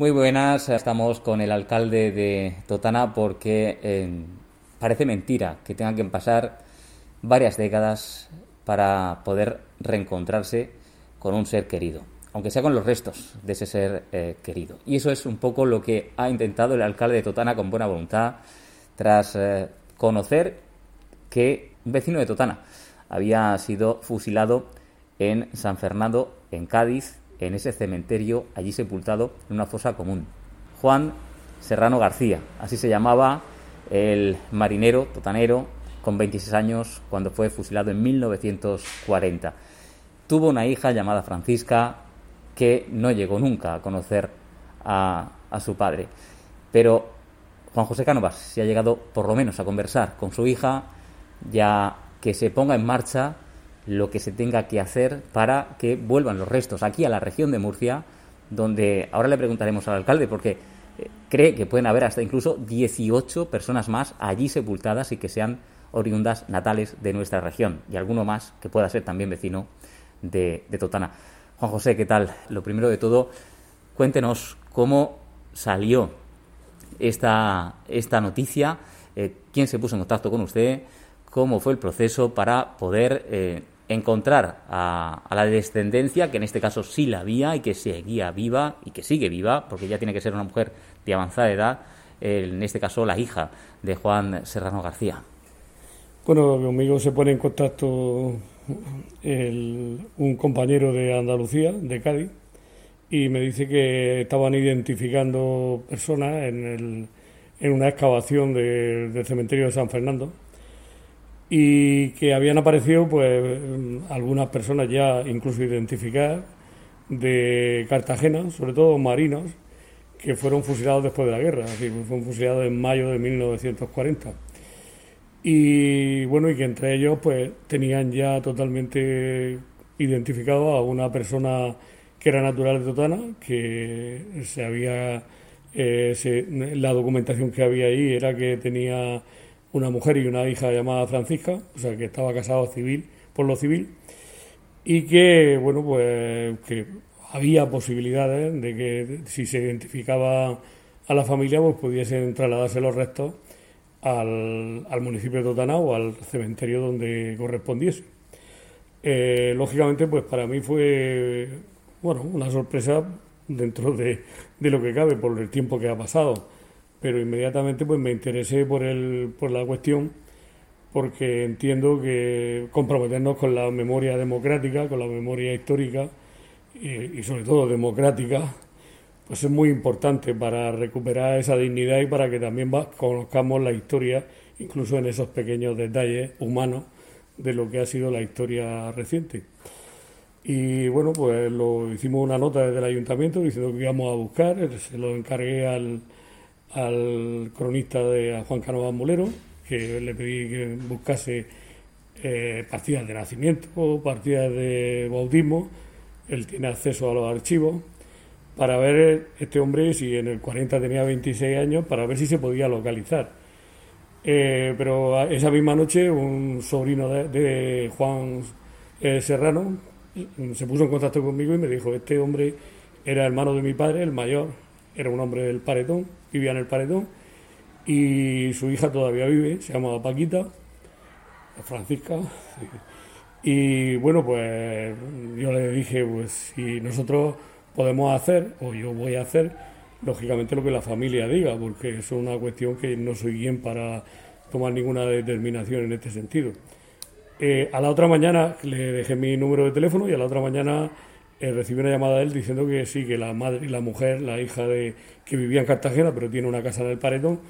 Muy buenas, estamos con el alcalde de Totana porque eh, parece mentira que tengan que pasar varias décadas para poder reencontrarse con un ser querido, aunque sea con los restos de ese ser eh, querido. Y eso es un poco lo que ha intentado el alcalde de Totana con buena voluntad, tras eh, conocer que un vecino de Totana había sido fusilado en San Fernando, en Cádiz, en ese cementerio allí sepultado en una fosa común. Juan Serrano García, así se llamaba el marinero totanero con 26 años cuando fue fusilado en 1940. Tuvo una hija llamada Francisca que no llegó nunca a conocer a, su padre. Pero Juan José Cánovas se ha llegado por lo menos a conversar con su hija, ya que se ponga en marcha lo que se tenga que hacer para que vuelvan los restos aquí a la región de Murcia, donde ahora le preguntaremos al alcalde, porque eh, cree que pueden haber hasta incluso 18 personas más allí sepultadas y que sean oriundas natales de nuestra región, y alguno más que pueda ser también vecino de, Totana. Juan José, ¿qué tal? Lo primero de todo, cuéntenos cómo salió esta, esta noticia, eh, quién se puso en contacto con usted, cómo fue el proceso para poder eh, encontrar a, la descendencia, que en este caso sí la había y que seguía viva y que sigue viva, porque ya tiene que ser una mujer de avanzada edad, en este caso la hija de Juan Serrano García. Bueno, conmigo se pone en contacto un compañero de Andalucía, de Cádiz, y me dice que estaban identificando personas en, una excavación del cementerio de San Fernando y que habían aparecido pues algunas personas ya incluso identificadas de Cartagena, sobre todo marinos, que fueron fusilados después de la guerra, así, fueron fusilados en mayo de 1940. Y bueno, y que entre ellos pues tenían ya totalmente identificado a una persona que era natural de Totana, que se había eh, la documentación que había ahí era que tenía una mujer y una hija llamada Francisca, o sea que estaba casado civil por lo civil y que bueno pues que había posibilidades de que si se identificaba a la familia pues pudiesen trasladarse los restos al, al municipio de Totana o al cementerio donde correspondiese. Eh, lógicamente pues para mí fue bueno una sorpresa dentro de, de lo que cabe por el tiempo que ha pasado pero inmediatamente pues me interesé por, el, por la cuestión porque entiendo que comprometernos con la memoria democrática, con la memoria histórica y, sobre todo democrática, pues es muy importante para recuperar esa dignidad y para que también conozcamos la historia, incluso en esos pequeños detalles humanos de lo que ha sido la historia reciente. Y bueno, pues lo hicimos una nota desde el ayuntamiento diciendo que íbamos a buscar, se lo encargué al, al cronista de Juan Canovas Molero, que le pedí que buscase eh, partidas de nacimiento, partidas de bautismo, él tiene acceso a los archivos, para ver este hombre si en el 40 tenía 26 años, para ver si se podía localizar. Eh, pero esa misma noche un sobrino de, Juan eh, Serrano se puso en contacto conmigo y me dijo, este hombre era hermano de mi padre, el mayor, era un hombre del paredón, vivía en el paredón, y su hija todavía vive, se llama Paquita, Francisca. Y bueno, pues yo le dije, pues si nosotros podemos hacer, o yo voy a hacer, lógicamente lo que la familia diga, porque eso es una cuestión que no soy bien para tomar ninguna determinación en este sentido. Eh, a la otra mañana le dejé mi número de teléfono y a la otra mañana eh, recibí una llamada de él diciendo que sí, que la madre y la mujer, la hija de que vivía en Cartagena, pero tiene una casa en el Paredón,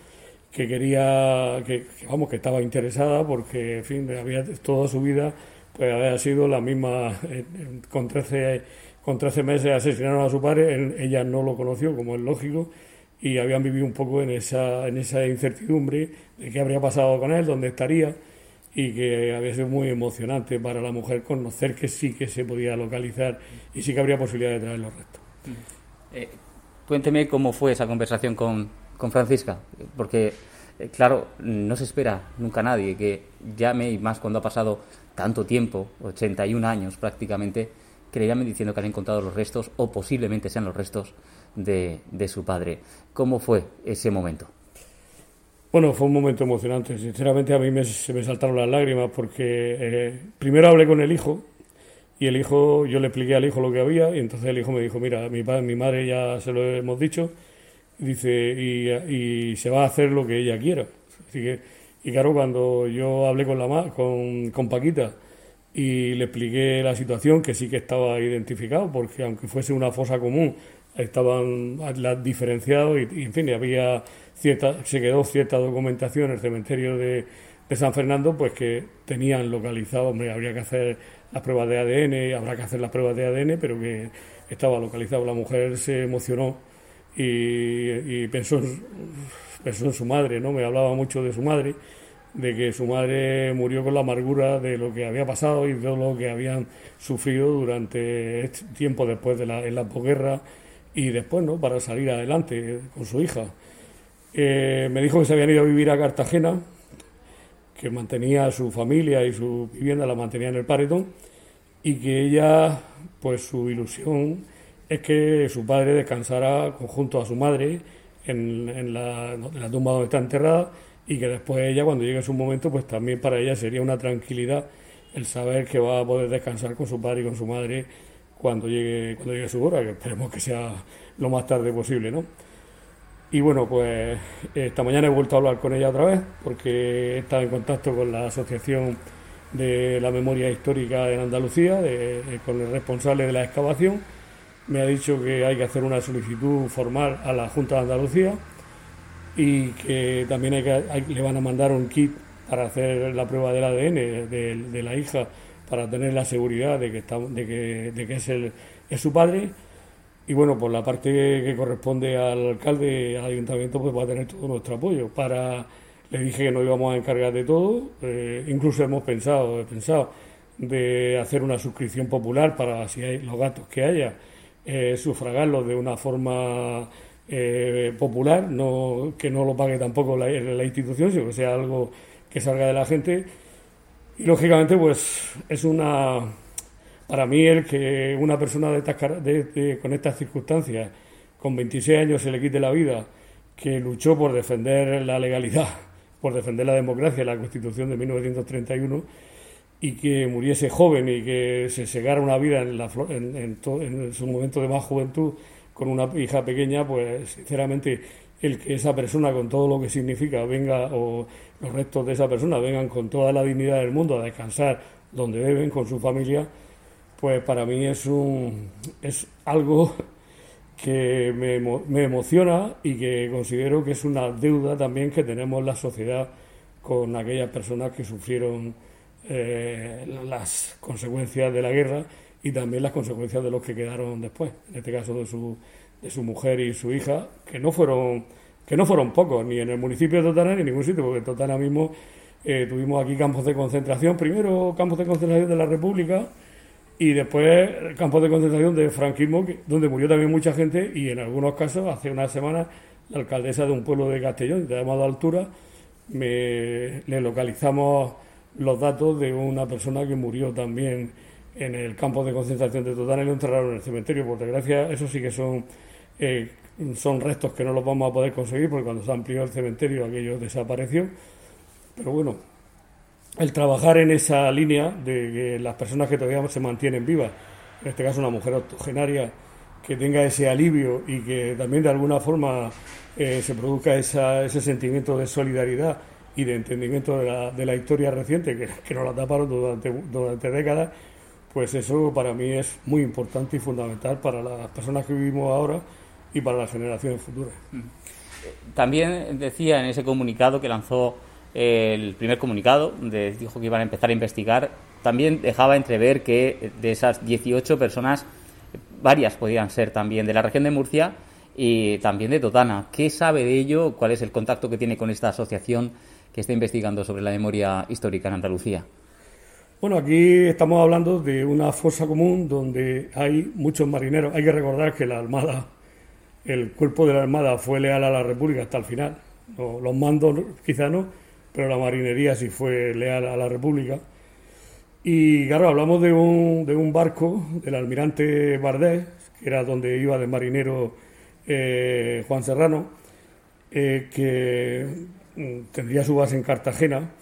que quería, que, vamos, que estaba interesada porque, en fin, había toda su vida, pues había sido la misma, eh, con 13, con 13 meses asesinaron a su padre, ella no lo conoció, como es lógico, y habían vivido un poco en esa, en esa incertidumbre de qué habría pasado con él, dónde estaría y que había sido muy emocionante para la mujer conocer que sí que se podía localizar y sí que habría posibilidad de traer los restos. Eh, cuénteme cómo fue esa conversación con, con Francisca, porque eh, claro, no se espera nunca nadie que llame, y más cuando ha pasado tanto tiempo, 81 años prácticamente, que le llamen diciendo que han encontrado los restos o posiblemente sean los restos de, de su padre. ¿Cómo fue ese momento? Bueno, fue un momento emocionante. Sinceramente a mí me, se me saltaron las lágrimas porque eh, primero hablé con el hijo y el hijo, yo le expliqué al hijo lo que había y entonces el hijo me dijo, mira, mi, padre, mi madre ya se lo hemos dicho, dice, y, se va a hacer lo que ella quiera. Y claro, cuando yo hablé con, la, con, con Paquita y le expliqué la situación, que sí que estaba identificado, porque aunque fuese una fosa común, estaban diferenciados y, en fin, había cierta, se quedó cierta documentación en el cementerio de, de San Fernando, pues que tenían localizado, hombre, habría que hacer las pruebas de ADN, habrá que hacer las pruebas de ADN, pero que estaba localizado. La mujer se emocionó y, pensó, en, pensó en su madre, ¿no? Me hablaba mucho de su madre, de que su madre murió con la amargura de lo que había pasado y de lo que habían sufrido durante este tiempo después de la, en la posguerra y después, ¿no? Para salir adelante con su hija. Eh, me dijo que se habían ido a vivir a Cartagena, que mantenía su familia y su vivienda la mantenía en el Paredón y que ella, pues su ilusión es que su padre descansara junto a su madre en, la, en la tumba donde está enterrada y que después ella, cuando llegue su momento, pues también para ella sería una tranquilidad el saber que va a poder descansar con su padre y con su madre cuando llegue, cuando llegue su hora, que esperemos que sea lo más tarde posible, ¿no? Y bueno, pues esta mañana he vuelto a hablar con ella otra vez, porque he estado en contacto con la Asociación de la Memoria Histórica en Andalucía, con el responsable de la excavación. Me ha dicho que hay que hacer una solicitud formal a la Junta de Andalucía y que también hay que, le van a mandar un kit para hacer la prueba del ADN de, la hija para tener la seguridad de que, está, de que, de que es, el, es su padre y bueno, por la parte que corresponde al alcalde, al ayuntamiento, pues va a tener todo nuestro apoyo. Para, le dije que nos íbamos a encargar de todo, eh, incluso hemos pensado, he pensado, de hacer una suscripción popular para si hay los gastos que haya, eh, sufragarlos de una forma eh, popular, no que no lo pague tampoco la, institución, sino que sea algo que salga de la gente. Y lógicamente, pues es una para mí, el que una persona de con estas circunstancias, con 26 años, se le quite la vida, que luchó por defender la legalidad, por defender la democracia, la Constitución de 1931, y que muriese joven y que se segara una vida la, en su momento de más juventud con una hija pequeña, pues sinceramente el que esa persona con todo lo que significa venga o los restos de esa persona vengan con toda la dignidad del mundo a descansar donde deben con su familia, pues para mí es, un, es algo que me, emociona y que considero que es una deuda también que tenemos la sociedad con aquellas personas que sufrieron eh, las consecuencias de la guerra y también las consecuencias de los que quedaron después, en este caso de su, de su mujer y su hija, que no fueron que no fueron pocos, ni en el municipio de Totana ni en ningún sitio, porque en Totana mismo eh, tuvimos aquí campos de concentración, primero campos de concentración de la República, y después campos de concentración de franquismo, donde murió también mucha gente y en algunos casos, hace unas semanas, la alcaldesa de un pueblo de Castellón, de llamado Altura, me, le localizamos los datos de una persona que murió también en el campo de concentración de Totana y lo enterraron en el cementerio. Por desgracia, eso sí que son, eh, son restos que no los vamos a poder conseguir porque cuando se amplió el cementerio aquello desapareció. Pero bueno, el trabajar en esa línea de que las personas que todavía se mantienen vivas, en este caso una mujer octogenaria, que tenga ese alivio y que también de alguna forma eh, se produzca ese sentimiento de solidaridad y de entendimiento de la, de la historia reciente, que, que, nos la taparon durante, durante décadas, pues eso para mí es muy importante y fundamental para las personas que vivimos ahora y para las generaciones futuras. También decía en ese comunicado que lanzó el primer comunicado, de, dijo que iban a empezar a investigar, también dejaba entrever que de esas 18 personas, varias podían ser también de la región de Murcia y también de Totana. ¿Qué sabe de ello? ¿Cuál es el contacto que tiene con esta asociación que está investigando sobre la memoria histórica en Andalucía? Bueno, aquí estamos hablando de una fosa común donde hay muchos marineros. Hay que recordar que la Armada, el cuerpo de la Armada fue leal a la República hasta el final. Los mandos quizá no, pero la marinería sí fue leal a la República. Y claro, hablamos de un, de un barco, del almirante Bardés, que era donde iba de marinero eh, Juan Serrano, eh, que mm, tendría su base en Cartagena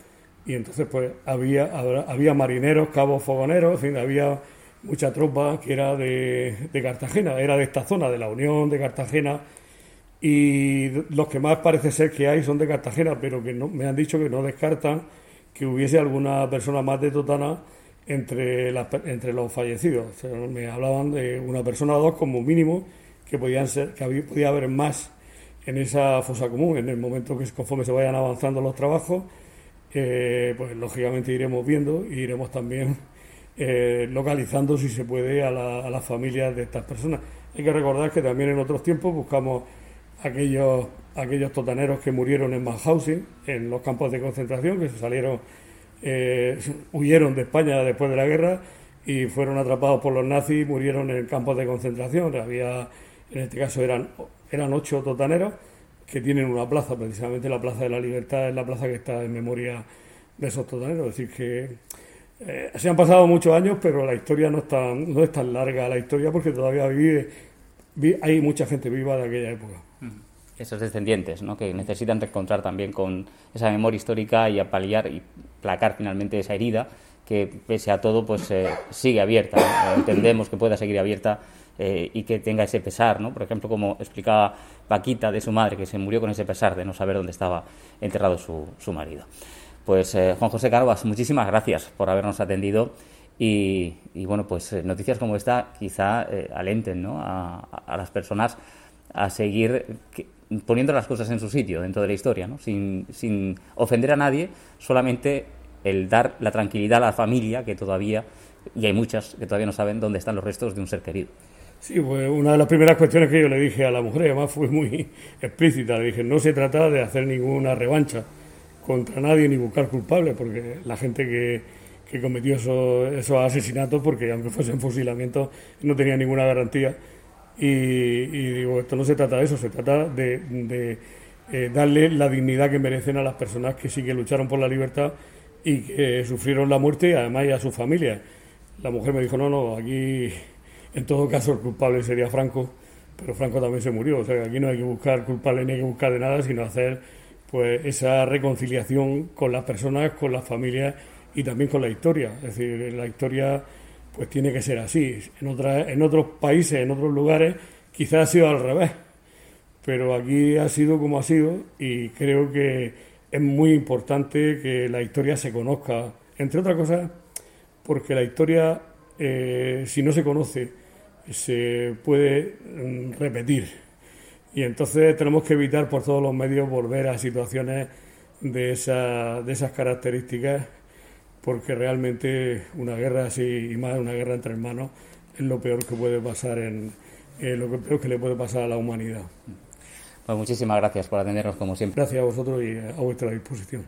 y entonces pues había, había marineros, cabos fogoneros, en fin, había mucha tropa que era de, de, Cartagena, era de esta zona, de la Unión, de Cartagena, y los que más parece ser que hay son de Cartagena, pero que no, me han dicho que no descartan que hubiese alguna persona más de Totana entre, entre los fallecidos. me hablaban de una persona o dos como mínimo, que podían ser, que había, podía haber más en esa fosa común, en el momento que conforme se vayan avanzando los trabajos, eh, pues lógicamente iremos viendo y iremos también eh, localizando si se puede a, las familias de estas personas. Hay que recordar que también en otros tiempos buscamos aquellos, aquellos totaneros que murieron en Mauthausen, en los campos de concentración, que se salieron, eh, huyeron de España después de la guerra y fueron atrapados por los nazis y murieron en campos de concentración. Había, en este caso eran, eran ocho totaneros que tienen una plaza, precisamente la Plaza de la Libertad es la plaza que está en memoria de esos totaneros. Es decir, que eh, se han pasado muchos años, pero la historia no es tan, no es larga la historia porque todavía vive, hay mucha gente viva de aquella época. Esos descendientes, ¿no? que necesitan reencontrar también con esa memoria histórica y apaliar y placar finalmente esa herida que pese a todo pues eh, sigue abierta. Entendemos que pueda seguir abierta eh, y que tenga ese pesar, ¿no? Por ejemplo, como explicaba Paquita de su madre, que se murió con ese pesar de no saber dónde estaba enterrado su, su marido. Pues eh, Juan José Carvas, muchísimas gracias por habernos atendido y, bueno, pues eh, noticias como esta quizá alenten ¿no? a, las personas a seguir poniendo las cosas en su sitio dentro de la historia, ¿no? sin, sin ofender a nadie, solamente el dar la tranquilidad a la familia que todavía, y hay muchas que todavía no saben dónde están los restos de un ser querido. Sí, pues una de las primeras cuestiones que yo le dije a la mujer, además fue muy explícita, le dije, no se trata de hacer ninguna revancha, contra nadie ni buscar culpables, porque la gente que, que cometió esos, asesinatos, porque aunque fuesen fusilamientos, no tenía ninguna garantía. Y, digo, esto no se trata de eso, se trata de, eh, darle la dignidad que merecen a las personas que sí que lucharon por la libertad y que sufrieron la muerte, y además y a su familia. La mujer me dijo, no, no, aquí en todo caso el culpable sería Franco, pero Franco también se murió, o sea, aquí no hay que buscar culpable ni hay que buscar de nada, sino hacer pues esa reconciliación con las personas, con las familias y también con la historia. Es decir, la historia pues tiene que ser así. En, otra, en otros países, en otros lugares, quizás ha sido al revés, pero aquí ha sido como ha sido y creo que es muy importante que la historia se conozca, entre otras cosas, porque la historia, eh, si no se conoce, se puede mm, repetir y entonces tenemos que evitar por todos los medios volver a situaciones de, esa, de esas características, porque realmente una guerra así, y más una guerra entre hermanos, es lo peor que puede pasar en eh, lo peor que le puede pasar a la humanidad. Pues muchísimas gracias por atendernos como siempre. Gracias a vosotros y a vuestra disposición.